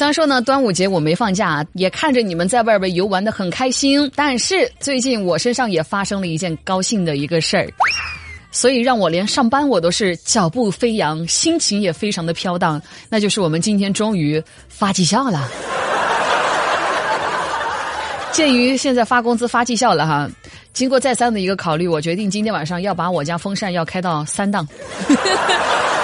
虽然说呢，端午节我没放假，也看着你们在外边游玩的很开心，但是最近我身上也发生了一件高兴的一个事儿，所以让我连上班我都是脚步飞扬，心情也非常的飘荡。那就是我们今天终于发绩效了。鉴于现在发工资发绩效了哈，经过再三的一个考虑，我决定今天晚上要把我家风扇要开到三档。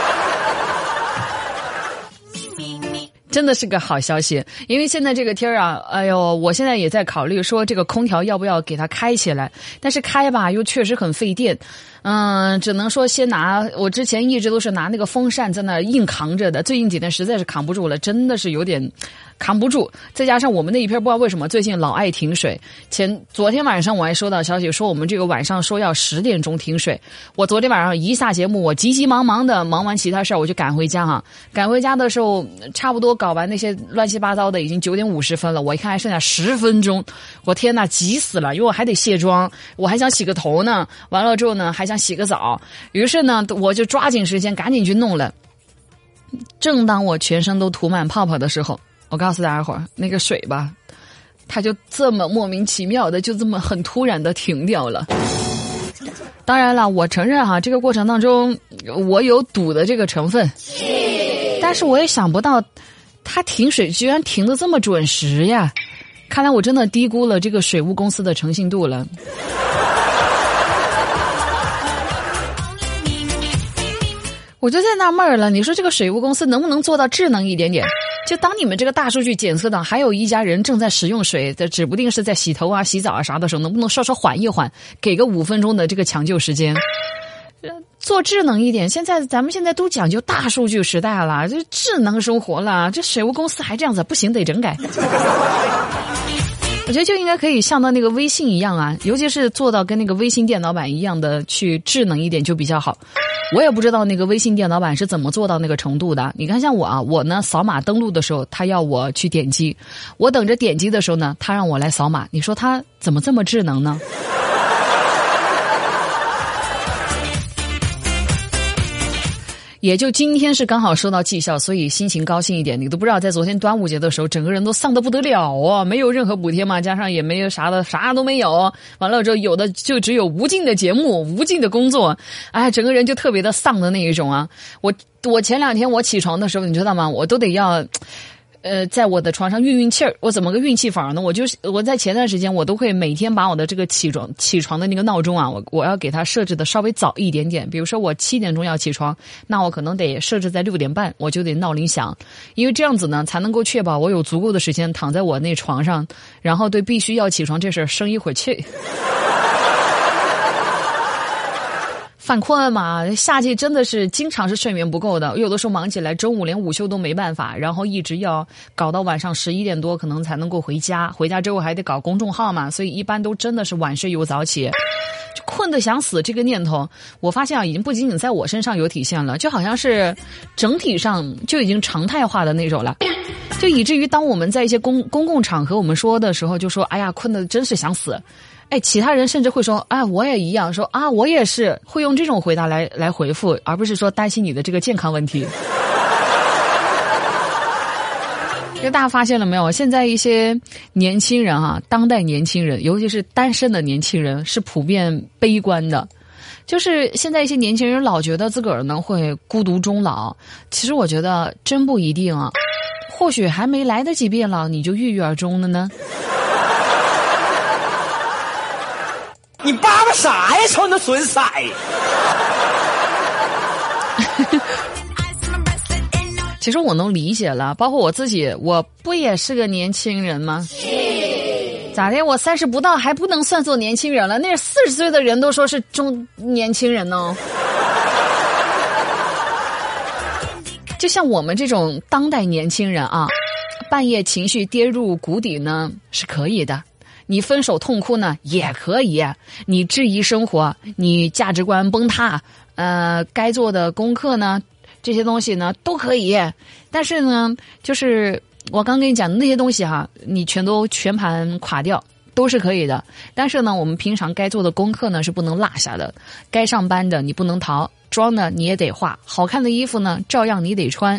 真的是个好消息，因为现在这个天儿啊，哎呦，我现在也在考虑说这个空调要不要给它开起来，但是开吧又确实很费电，嗯，只能说先拿。我之前一直都是拿那个风扇在那硬扛着的，最近几天实在是扛不住了，真的是有点。扛不住，再加上我们那一片不知道为什么最近老爱停水。前昨天晚上我还收到消息说我们这个晚上说要十点钟停水。我昨天晚上一下节目，我急急忙忙的忙完其他事儿，我就赶回家哈。赶回家的时候，差不多搞完那些乱七八糟的，已经九点五十分了。我一看还剩下十分钟，我天呐，急死了！因为我还得卸妆，我还想洗个头呢。完了之后呢，还想洗个澡。于是呢，我就抓紧时间赶紧去弄了。正当我全身都涂满泡泡的时候。我告诉大家伙儿，那个水吧，它就这么莫名其妙的，就这么很突然的停掉了。当然了，我承认哈，这个过程当中我有赌的这个成分，但是我也想不到，它停水居然停的这么准时呀！看来我真的低估了这个水务公司的诚信度了。我就在纳闷了，你说这个水务公司能不能做到智能一点点？就当你们这个大数据检测到还有一家人正在使用水，的，指不定是在洗头啊、洗澡啊啥的时候，能不能稍稍缓一缓，给个五分钟的这个抢救时间？做智能一点。现在咱们现在都讲究大数据时代了，这智能生活了，这水务公司还这样子，不行得整改。我觉得就应该可以像到那个微信一样啊，尤其是做到跟那个微信电脑版一样的去智能一点就比较好。我也不知道那个微信电脑版是怎么做到那个程度的。你看，像我啊，我呢扫码登录的时候，他要我去点击，我等着点击的时候呢，他让我来扫码。你说他怎么这么智能呢？也就今天是刚好收到绩效，所以心情高兴一点。你都不知道，在昨天端午节的时候，整个人都丧的不得了啊！没有任何补贴嘛，加上也没有啥的，啥都没有。完了之后，有的就只有无尽的节目、无尽的工作，哎，整个人就特别的丧的那一种啊！我我前两天我起床的时候，你知道吗？我都得要。呃，在我的床上运运气儿，我怎么个运气法呢？我就是我在前段时间，我都会每天把我的这个起床起床的那个闹钟啊，我我要给它设置的稍微早一点点。比如说我七点钟要起床，那我可能得设置在六点半，我就得闹铃响，因为这样子呢，才能够确保我有足够的时间躺在我那床上，然后对必须要起床这事儿生一会儿气。犯困嘛，夏季真的是经常是睡眠不够的，有的时候忙起来，中午连午休都没办法，然后一直要搞到晚上十一点多，可能才能够回家。回家之后还得搞公众号嘛，所以一般都真的是晚睡又早起，就困得想死。这个念头，我发现啊，已经不仅仅在我身上有体现了，就好像是整体上就已经常态化的那种了，就以至于当我们在一些公公共场合我们说的时候，就说：“哎呀，困得真是想死。”哎，其他人甚至会说：“啊，我也一样。”说：“啊，我也是。”会用这种回答来来回复，而不是说担心你的这个健康问题。就 大家发现了没有？现在一些年轻人哈，当代年轻人，尤其是单身的年轻人，是普遍悲观的。就是现在一些年轻人老觉得自个儿呢会孤独终老，其实我觉得真不一定啊。或许还没来得及变老，你就郁郁而终了呢。你叭叭啥呀？瞅你那损色！其实我能理解了，包括我自己，我不也是个年轻人吗？咋的？我三十不到还不能算作年轻人了？那是四十岁的人都说是中年轻人呢。就像我们这种当代年轻人啊，半夜情绪跌入谷底呢，是可以的。你分手痛哭呢也可以，你质疑生活，你价值观崩塌，呃，该做的功课呢，这些东西呢都可以。但是呢，就是我刚跟你讲的那些东西哈，你全都全盘垮掉，都是可以的。但是呢，我们平常该做的功课呢是不能落下的，该上班的你不能逃，妆呢你也得化，好看的衣服呢照样你得穿。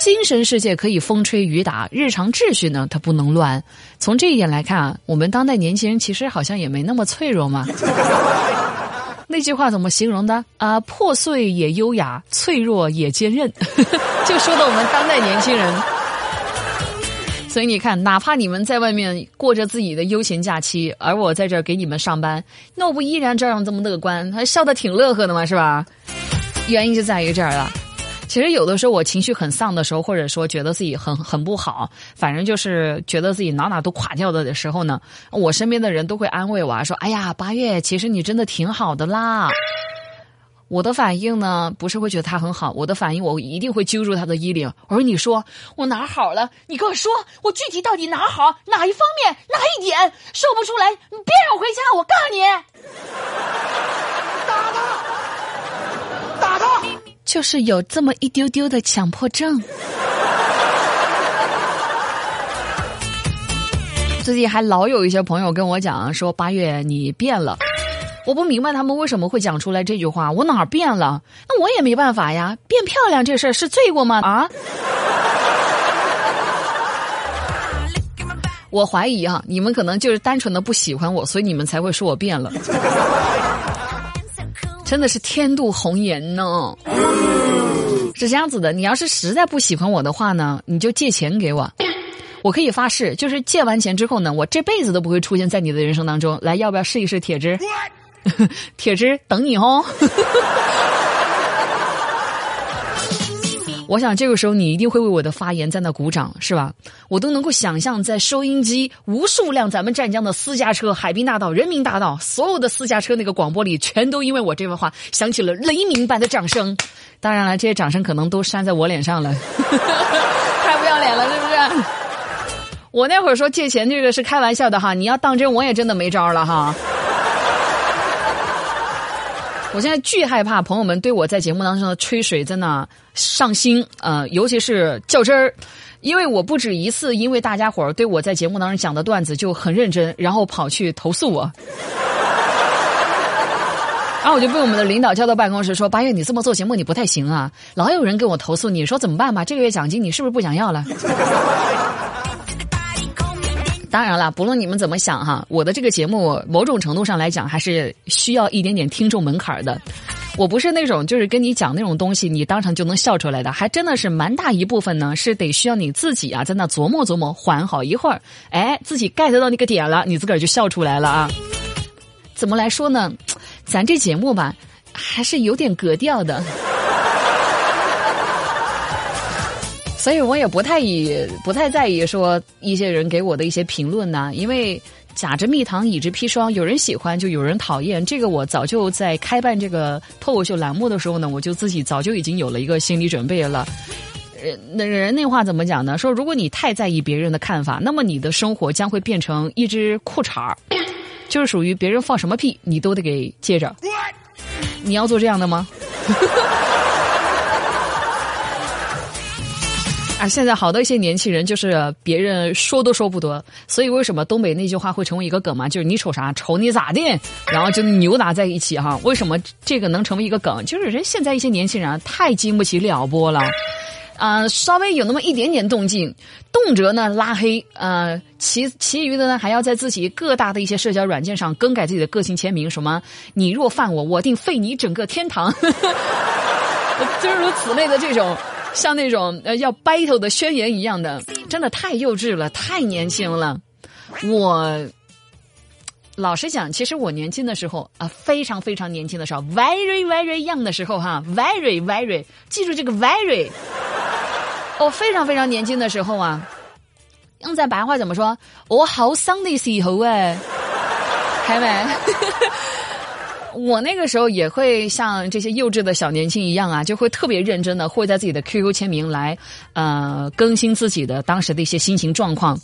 精神世界可以风吹雨打，日常秩序呢它不能乱。从这一点来看啊，我们当代年轻人其实好像也没那么脆弱嘛。那句话怎么形容的？啊，破碎也优雅，脆弱也坚韧，就说的我们当代年轻人。所以你看，哪怕你们在外面过着自己的悠闲假期，而我在这儿给你们上班，那我不依然照样这么乐观，还笑得挺乐呵的嘛，是吧？原因就在于这儿了。其实有的时候我情绪很丧的时候，或者说觉得自己很很不好，反正就是觉得自己哪哪都垮掉了的时候呢，我身边的人都会安慰我说：“哎呀，八月，其实你真的挺好的啦。”我的反应呢，不是会觉得他很好，我的反应我一定会揪住他的衣领，我说：“你说我哪好了？你跟我说，我具体到底哪好？哪一方面？哪一点？说不出来，你别让我回家！我告诉你，打他，打他，就是有这么一丢丢的强迫症。最近还老有一些朋友跟我讲说：“八月你变了。”我不明白他们为什么会讲出来这句话。我哪儿变了？那我也没办法呀。变漂亮这事儿是罪过吗？啊！我怀疑啊，你们可能就是单纯的不喜欢我，所以你们才会说我变了。真的是天妒红颜呢。是这样子的，你要是实在不喜欢我的话呢，你就借钱给我。我可以发誓，就是借完钱之后呢，我这辈子都不会出现在你的人生当中。来，要不要试一试铁汁？铁汁等你哦。我想这个时候你一定会为我的发言在那鼓掌，是吧？我都能够想象，在收音机无数辆咱们湛江的私家车、海滨大道、人民大道，所有的私家车那个广播里，全都因为我这番话响起了雷鸣般的掌声。当然了，这些掌声可能都扇在我脸上了，太不要脸了，是不是？我那会儿说借钱这个是开玩笑的哈，你要当真，我也真的没招了哈。我现在巨害怕朋友们对我在节目当中的吹水在那上心，呃，尤其是较真儿，因为我不止一次因为大家伙儿对我在节目当中讲的段子就很认真，然后跑去投诉我，然后我就被我们的领导叫到办公室说：“八月，你这么做节目你不太行啊，老有人跟我投诉，你说怎么办吧？这个月奖金你是不是不想要了？” 当然了，不论你们怎么想哈，我的这个节目某种程度上来讲还是需要一点点听众门槛的。我不是那种就是跟你讲那种东西，你当场就能笑出来的，还真的是蛮大一部分呢，是得需要你自己啊，在那琢磨琢磨，缓好一会儿，哎，自己 get 到那个点了，你自个儿就笑出来了啊。怎么来说呢？咱这节目吧，还是有点格调的。所以我也不太以不太在意说一些人给我的一些评论呐，因为假之蜜糖，乙之砒霜，有人喜欢就有人讨厌。这个我早就在开办这个脱口秀栏目的时候呢，我就自己早就已经有了一个心理准备了。人那人那话怎么讲呢？说如果你太在意别人的看法，那么你的生活将会变成一只裤衩儿，就是属于别人放什么屁你都得给接着。你要做这样的吗？现在好多一些年轻人就是别人说都说不得，所以为什么东北那句话会成为一个梗嘛？就是你瞅啥，瞅你咋的，然后就扭打在一起哈。为什么这个能成为一个梗？就是人现在一些年轻人，太经不起撩拨了，啊，稍微有那么一点点动静，动辄呢拉黑，呃，其其余的呢还要在自己各大的一些社交软件上更改自己的个性签名，什么你若犯我，我定废你整个天堂，诸 如此类的这种。像那种呃要 battle 的宣言一样的，真的太幼稚了，太年轻了。我老实讲，其实我年轻的时候啊，非常非常年轻的时候，very very young 的时候哈，very very，记住这个 very。我非常非常年轻的时候啊，用在白话怎么说？我好生的时候哎，还没。我那个时候也会像这些幼稚的小年轻一样啊，就会特别认真的会在自己的 QQ 签名来，呃，更新自己的当时的一些心情状况。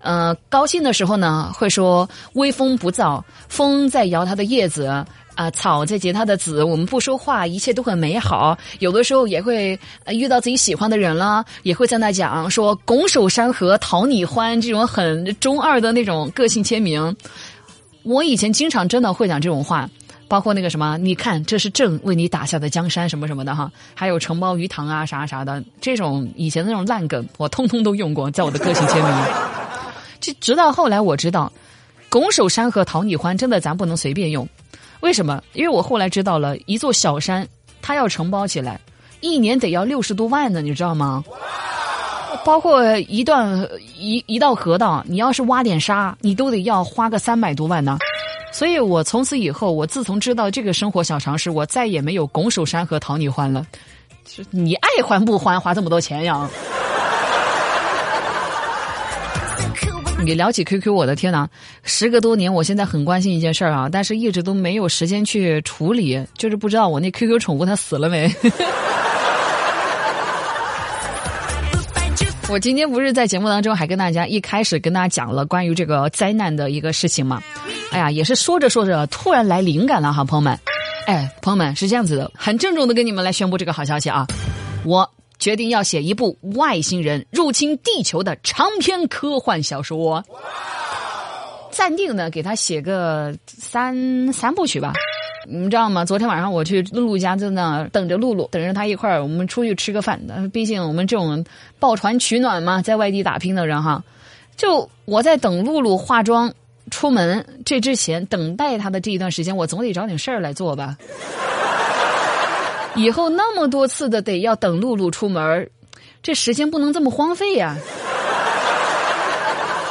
呃，高兴的时候呢，会说微风不燥，风在摇它的叶子。啊，草在结它的籽，我们不说话，一切都很美好。有的时候也会遇到自己喜欢的人了，也会在那讲说“拱手山河讨你欢”这种很中二的那种个性签名。我以前经常真的会讲这种话，包括那个什么，你看这是朕为你打下的江山什么什么的哈，还有承包鱼塘啊啥啥的这种以前那种烂梗，我通通都用过在我的个性签名。就直到后来我知道，“拱手山河讨你欢”真的咱不能随便用。为什么？因为我后来知道了一座小山，它要承包起来，一年得要六十多万呢，你知道吗？包括一段一一道河道，你要是挖点沙，你都得要花个三百多万呢。所以我从此以后，我自从知道这个生活小常识，我再也没有拱手山河讨你欢了。你爱还不还，花这么多钱呀？你聊起 QQ，我的天哪！时隔多年，我现在很关心一件事儿啊，但是一直都没有时间去处理，就是不知道我那 QQ 宠物它死了没。我今天不是在节目当中还跟大家一开始跟大家讲了关于这个灾难的一个事情吗？哎呀，也是说着说着突然来灵感了哈，朋友们。哎，朋友们是这样子的，很郑重的跟你们来宣布这个好消息啊，我。决定要写一部外星人入侵地球的长篇科幻小说，暂定呢，给他写个三三部曲吧。你知道吗？昨天晚上我去露露家，在那等着露露，等着他一块儿，我们出去吃个饭的。毕竟我们这种抱团取暖嘛，在外地打拼的人哈，就我在等露露化妆出门这之前，等待他的这一段时间，我总得找点事儿来做吧。以后那么多次的得要等露露出门这时间不能这么荒废呀。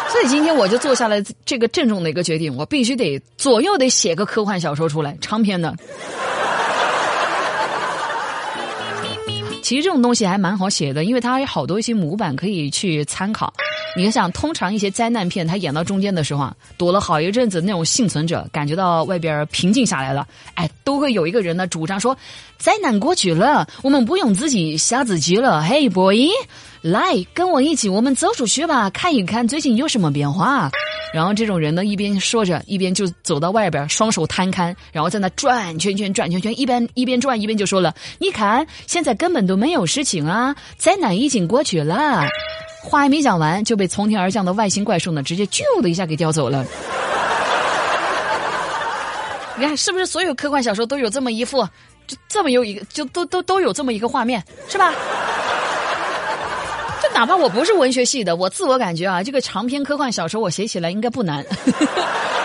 所以今天我就做下了这个郑重的一个决定，我必须得左右得写个科幻小说出来，长篇的。其实这种东西还蛮好写的，因为它有好多一些模板可以去参考。你想，通常一些灾难片，它演到中间的时候啊，躲了好一阵子，那种幸存者感觉到外边平静下来了，哎，都会有一个人呢主张说，灾难过去了，我们不用自己吓自己了。嘿，boy，来跟我一起，我们走出去吧，看一看最近有什么变化。然后这种人呢，一边说着，一边就走到外边，双手摊开，然后在那转圈圈，转圈圈，一边一边转一边就说了：“你看，现在根本都没有事情啊，灾难已经过去了。”话还没讲完，就被从天而降的外星怪兽呢，直接啾的一下给叼走了。你看，是不是所有科幻小说都有这么一副，就这么有一个，就都都都有这么一个画面，是吧？哪怕我不是文学系的，我自我感觉啊，这个长篇科幻小说我写起来应该不难。